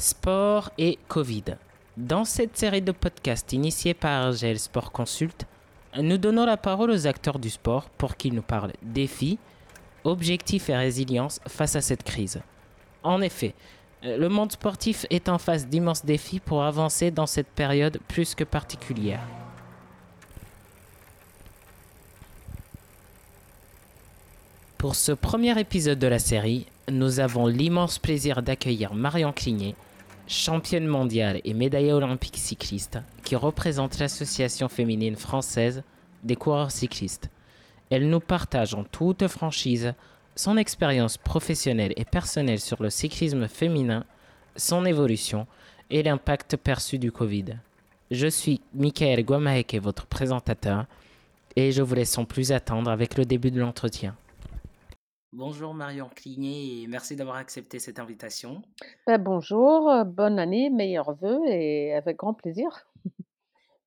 Sport et Covid. Dans cette série de podcasts initiée par Argel Sport Consult, nous donnons la parole aux acteurs du sport pour qu'ils nous parlent défis, objectifs et résilience face à cette crise. En effet, le monde sportif est en face d'immenses défis pour avancer dans cette période plus que particulière. Pour ce premier épisode de la série, nous avons l'immense plaisir d'accueillir Marion Clignet, championne mondiale et médaillée olympique cycliste, qui représente l'Association féminine française des coureurs cyclistes. Elle nous partage en toute franchise son expérience professionnelle et personnelle sur le cyclisme féminin, son évolution et l'impact perçu du Covid. Je suis Michael Guamaeke, votre présentateur, et je vous laisse sans plus attendre avec le début de l'entretien. Bonjour Marion Clignet et merci d'avoir accepté cette invitation. Ben, bonjour, euh, bonne année, meilleurs vœux et avec grand plaisir.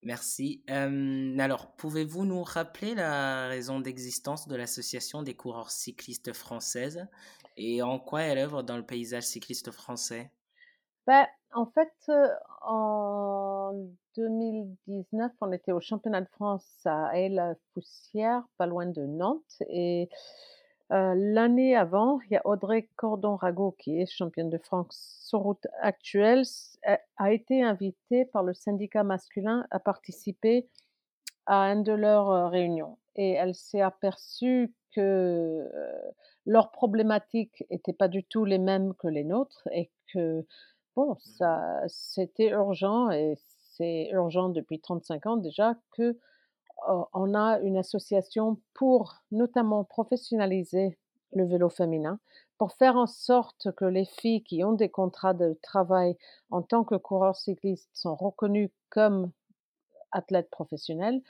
Merci. Euh, alors, pouvez-vous nous rappeler la raison d'existence de l'Association des coureurs cyclistes françaises et en quoi elle œuvre dans le paysage cycliste français? Ben, En fait, euh, en 2019, on était au championnat de France à Aix-la-Poussière, pas loin de Nantes, et l'année avant, il y a Audrey Cordon-Rago, qui est championne de France sur route actuelle, a été invitée par le syndicat masculin à participer à un de leurs réunions. Et elle s'est aperçue que leurs problématiques n'étaient pas du tout les mêmes que les nôtres et que, bon, mmh ça, c'était urgent et c'est urgent depuis 35 ans déjà que on a une association pour notamment professionnaliser le vélo féminin, pour faire en sorte que les filles qui ont des contrats de travail en tant que coureurs cyclistes sont reconnues comme athlètes professionnels,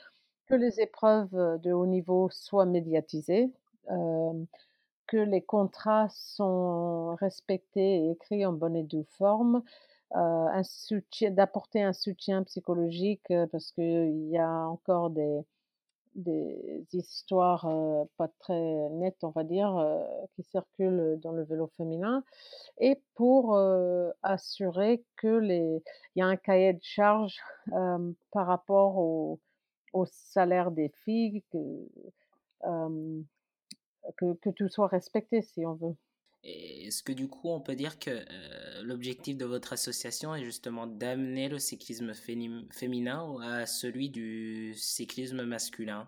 que les épreuves de haut niveau soient médiatisées, que les contrats sont respectés et écrits en bonne et due forme, d'apporter un soutien psychologique parce qu'il y a encore des, des histoires pas très nettes, on va dire, qui circulent dans le vélo féminin, et pour assurer que les, il y a un cahier de charge par rapport au, salaire des filles, que, que tout soit respecté, si on veut. Est-ce que du coup, on peut dire que l'objectif de votre association est justement d'amener le cyclisme féminin à celui du cyclisme masculin?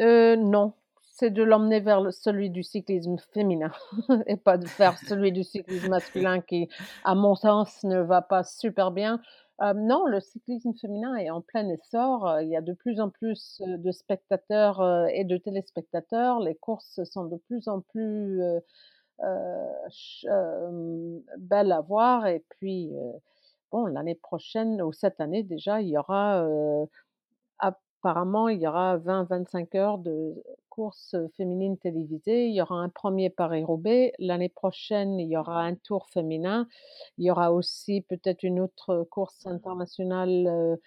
Euh, Non, c'est de l'emmener vers celui du cyclisme féminin et pas de faire celui du cyclisme masculin qui, à mon sens, ne va pas super bien. non, le cyclisme féminin est en plein essor. Il y a de plus en plus de spectateurs et de téléspectateurs. Les courses sont de plus en plus euh, belle à voir. Et puis, bon, l'année prochaine, ou cette année déjà, il y aura, apparemment, il y aura 20-25 heures de courses féminines télévisées. Il y aura un premier Paris-Roubaix. L'année prochaine, il y aura un tour féminin. Il y aura aussi peut-être une autre course internationale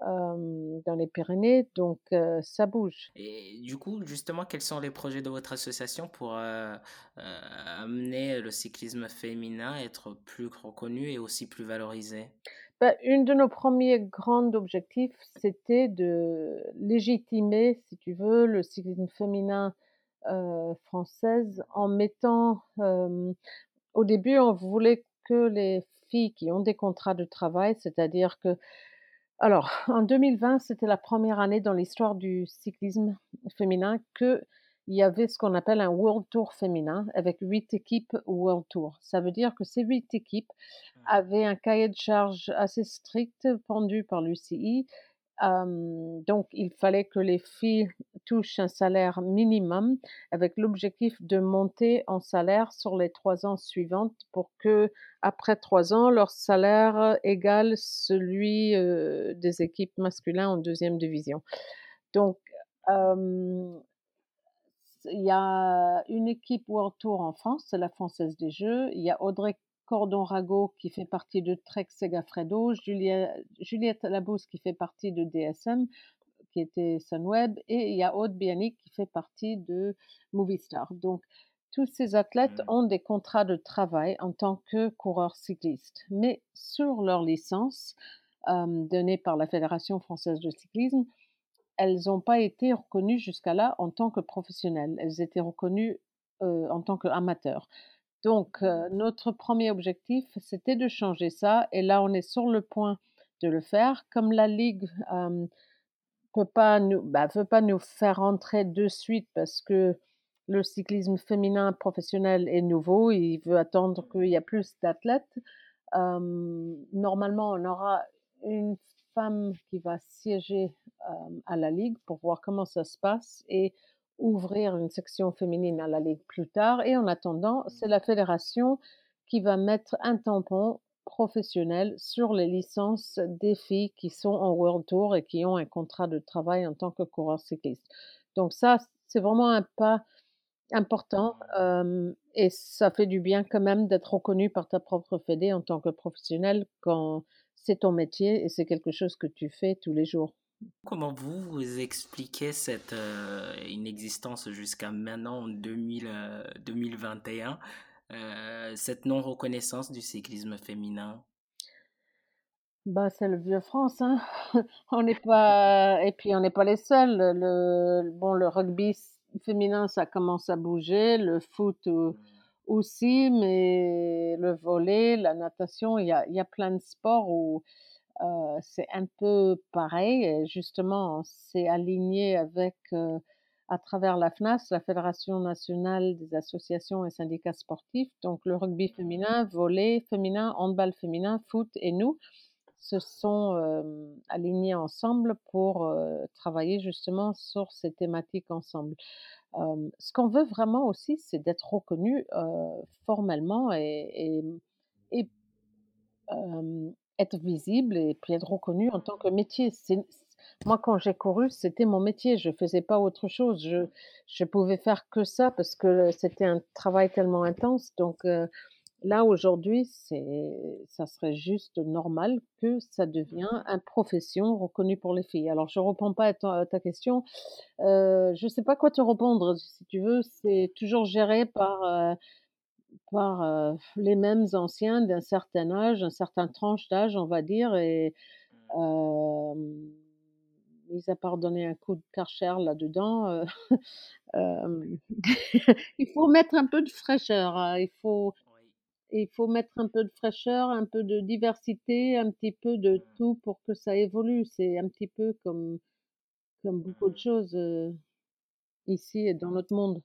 dans les Pyrénées, donc ça bouge. Et du coup, justement, quels sont les projets de votre association pour amener le cyclisme féminin à être plus reconnu et aussi plus valorisé? Bah, Une de nos premiers grands objectifs, c'était de légitimer, si tu veux, le cyclisme féminin euh, française en mettant... au début, on voulait que les filles qui ont des contrats de travail, c'est-à-dire que alors, en 2020, c'était la première année dans l'histoire du cyclisme féminin qu'il y avait ce qu'on appelle un World Tour féminin avec huit équipes World Tour. Ça veut dire que ces huit équipes mmh. avaient un cahier de charge assez strict pendu par l'UCI donc, il fallait que les filles touchent un salaire minimum avec l'objectif de monter en salaire sur les trois ans suivantes pour que, après trois ans, leur salaire égale celui des équipes masculines en deuxième division. Donc, il y a une équipe World Tour en France, c'est la Française des Jeux. Il y a Audrey Cordon Rago qui fait partie de Trek Segafredo, Juliette Labousse qui fait partie de DSM, qui était Sunweb, et il y a Aude Bianic qui fait partie de Movistar. Donc, tous ces athlètes Mmh. ont des contrats de travail en tant que coureurs cyclistes, mais sur leur licence, hem, donnée par la Fédération française de cyclisme, elles ont pas été reconnues jusqu'à là en tant que professionnelles. Elles étaient reconnues, heu, en tant qu'amateurs. Donc, heu, Mmh. notre 1er objectif, c'était de changer ça et là, on est sur le point de le faire. Comme la ligue, peut pas nous bah, pas nous faire rentrer de suite parce que le cyclisme féminin professionnel est nouveau, il veut attendre qu'il y a plus d'athlètes. Normalement, on aura une femme qui va siéger, à la ligue pour voir comment ça se passe et ouvrir une section féminine à la ligue plus tard et en attendant, c'est la fédération qui va mettre un tampon professionnel sur les licences des filles qui sont en World Tour et qui ont un contrat de travail en tant que coureurs cyclistes. Donc ça, c'est vraiment un pas important, Mmh. et ça fait du bien quand même d'être reconnu par ta propre fédé en tant que professionnel quand c'est ton métier et c'est quelque chose que tu fais tous les jours. Comment vous, vous expliquez cette, inexistence jusqu'à maintenant en 2000, heu, 2021, heu, cette non reconnaissance du cyclisme féminin? Bah, c'est le vieux France, hein. On n'est pas et puis on n'est pas les seuls. Le bon, le rugby féminin, ça commence à bouger, le foot, Mmh. aussi, mais le volley, la natation, il y a y a plein de sports où, heu, c'est un peu pareil et justement, on s'est aligné avec, heu, à travers la FNAS, la Fédération nationale des associations et syndicats sportifs, donc le rugby Mmh. féminin, volley féminin, handball féminin, foot et nous se sont, hem, alignés ensemble pour, heu, travailler justement sur ces thématiques ensemble. Hem, ce qu'on veut vraiment aussi, c'est d'être reconnus, heu, formellement et et et hem, être visible et puis être reconnu en tant que métier. C'est moi, quand j'ai couru, c'était mon métier, je faisais pas autre chose. Je je pouvais faire que ça parce que c'était un travail tellement intense donc heu, là, aujourd'hui, c'est ça serait juste normal que ça devient Mmh. un profession reconnue pour les filles. Alors je réponds pas à ta à ta question, heu, je sais pas quoi te répondre. Si tu veux, c'est toujours géré par, heu, par, les mêmes anciens d'un certain âge, un certain tranche d'âge, on va dire et Mmh. Mis à part donner un coup de Karcher là-dedans, hem, il faut mettre un peu de fraîcheur, hein, il faut Oui. il faut mettre un peu de fraîcheur, un peu de diversité, un petit peu de Mmh. tout pour que ça évolue. C'est un petit peu comme comme beaucoup de Mmh. choses, heu, ici et dans notre monde.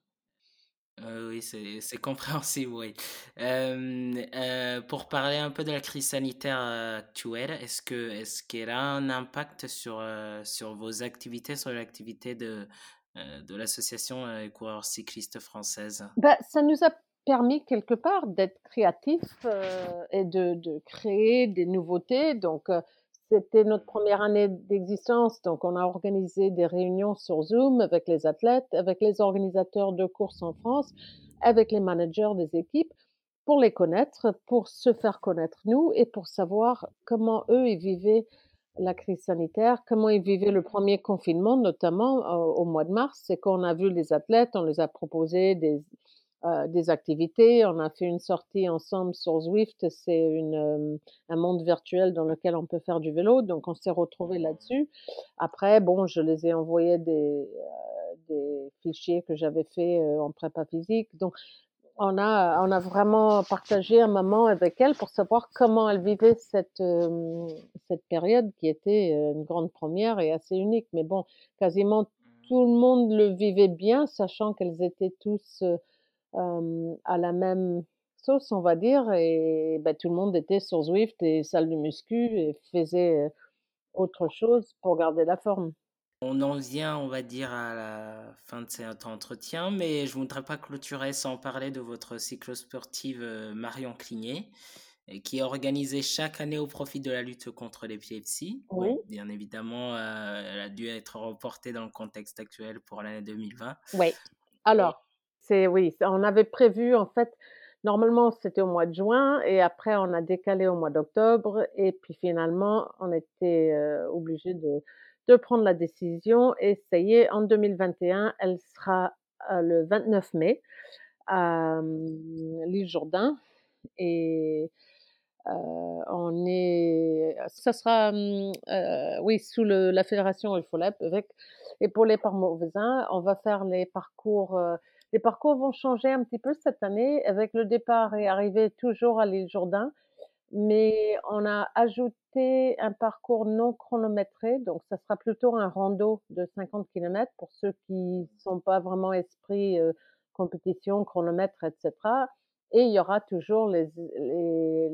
Heu, oui, c'est compréhensible, oui. Hem, heu, pour parler un peu de la crise sanitaire, actuelle, est-ce que est-ce qu'elle a un impact sur, sur vos activités, sur l'activité de, de l'association, heu, coureurs cyclistes française? Bah, ça nous a permis quelque part d'être créatifs, et de de créer des nouveautés donc c'était notre. 1re année d'existence donc on a organisé des réunions sur Zoom avec les athlètes, avec les organisateurs de courses en France, avec les managers des équipes pour les connaître, pour se faire connaître nous et pour savoir comment eux, ils vivaient la crise sanitaire, comment ils vivaient le. 1er confinement notamment, heu, au mois de mars. C'est quand on a vu les athlètes, on les a proposé des heu, des activités. On a fait une sortie ensemble sur Zwift, c'est une, hem, un monde virtuel dans lequel on peut faire du vélo, donc on s'est retrouvés là-dessus. Après bon, je les ai envoyé des, des fichiers que j'avais faits, heu, en prépa physique donc on a on a vraiment partagé un moment avec elles pour savoir comment elles vivaient cette, cette période qui était, une grande première et assez unique. Mais bon, quasiment Mmh. tout le monde le vivait bien, sachant qu'elles étaient tous, à la même sauce, on va dire et bah, tout le monde était sur Zwift et salle de muscu et faisait, autre chose pour garder la forme. On en vient, on va dire, à la fin de cet entretien, mais je voudrais pas clôturer sans parler de votre cyclo-sportive, Marion Cligné qui est organisée chaque année au profit de la lutte contre l'épilepsie. Bon, Oui. bien évidemment, heu, elle a dû être reportée dans le contexte actuel pour l'année 2020 Oui. Alors, c'est oui, on avait prévu en fait, normalement c'était au mois de juin et après on a décalé au mois d'octobre et puis finalement on était, heu, obligés de de prendre la décision et ça y est, en 2021, elle sera, heu, le 29 mai. à, mmh, l'île Jourdain et on est ça sera, mmh, heu, oui, sous le la fédération Efolep avec et pour les Parmovins, on va faire les parcours, les parcours vont changer un petit peu cette année avec le départ et arrivée toujours à l'île Jourdain. Mais on a ajouté un parcours non chronométré, donc ça sera plutôt un rando de 50 kilomètres pour ceux qui sont pas vraiment esprit, heu, compétition, chronomètre et cetera et il y aura toujours les les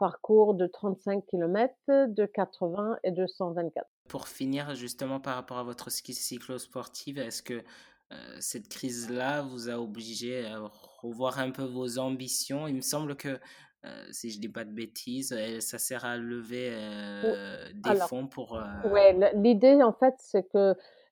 parcours de 35 kilomètres, de 80 et de 124. Pour finir, justement par rapport à votre ski cyclo-sportive, est-ce que, heu, cette crise-là vous a obligé à revoir un peu vos ambitions? Il me semble que, heu, si je dis pas de bêtises, heu, ça sert à lever, des alors fonds pour, le l'idée en fait, c'est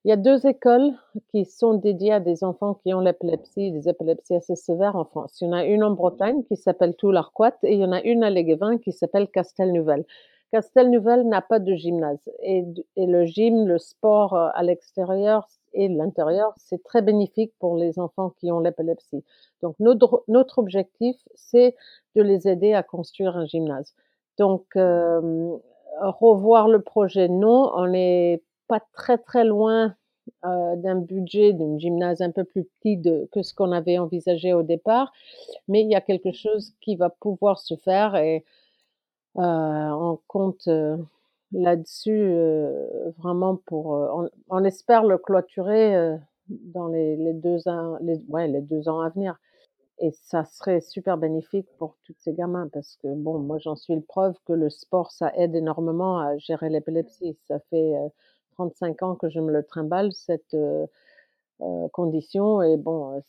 qu'il y a 2 écoles qui sont dédiées à des enfants qui ont l'épilepsie, des épilepsies assez sévères en France. Il y en a une en Bretagne qui s'appelle Toul-Arquat et il y en a une à Léguévin qui s'appelle Castelnouvel. Castelnouvel n'a pas de gymnase et et le gym, le sport, heu, à l'extérieur et l'intérieur, c'est très bénéfique pour les enfants qui ont l'épilepsie. Donc notre notre objectif, c'est de les aider à construire un gymnase. Donc hem, revoir le projet, non, on n'est pas très, très loin, heu, d'un budget d'un gymnase un peu plus petit que ce qu'on avait envisagé au départ, mais il y a quelque chose qui va pouvoir se faire et heu, on compte, heu, là-dessus, vraiment pour, on espère le clôturer, dans les 2 ans les 2 ans à venir et ça serait super bénéfique pour tous ces gamins parce que bon, moi j'en suis une preuve que le sport, ça aide énormément à gérer l'épilepsie. Ça fait, 35 ans que je me le trimballe cette, heu heu, condition et bon, heu,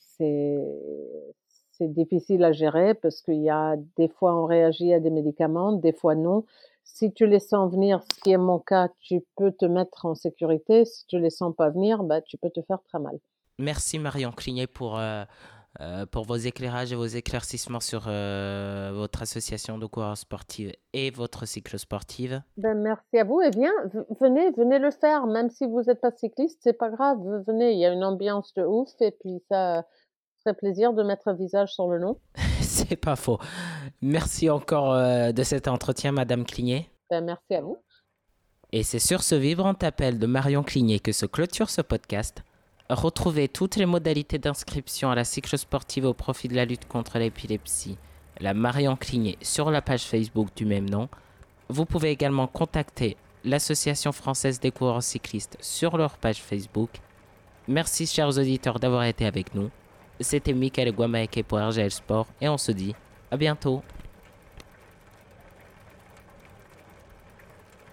c'est difficile à gérer parce qu'il y a des fois on réagit à des médicaments, des fois non. Si tu les sens venir, ce qui est mon cas, tu peux te mettre en sécurité. Si tu les sens pas venir, bah, tu peux te faire très mal. Merci Marion Clignet pour, heu, pour vos éclairages et vos éclaircissements sur, heu, votre association de coureurs sportives et votre cyclo-sportive. Ben, merci à vous et viens, v venez venez le faire, même si vous êtes pas cycliste, c'est pas grave, venez, il y a une ambiance de ouf et puis ça ferait plaisir de mettre un visage sur le nom. C'est pas faux. Merci encore, heu, de cet entretien madame Clignet. Ben, merci à vous. Et c'est sur ce vibrant appel de Marion Clignet que se clôture ce podcast. Retrouvez toutes les modalités d'inscription à la cyclo-sportive au profit de la lutte contre l'épilepsie, la Marion Clignet, sur la page Facebook du même nom. Vous pouvez également contacter l'Association française des coureurs cyclistes sur leur page Facebook. Merci chers auditeurs d'avoir été avec nous. C'était Michael Guamaeke pour RGL Sport et on se dit à bientôt.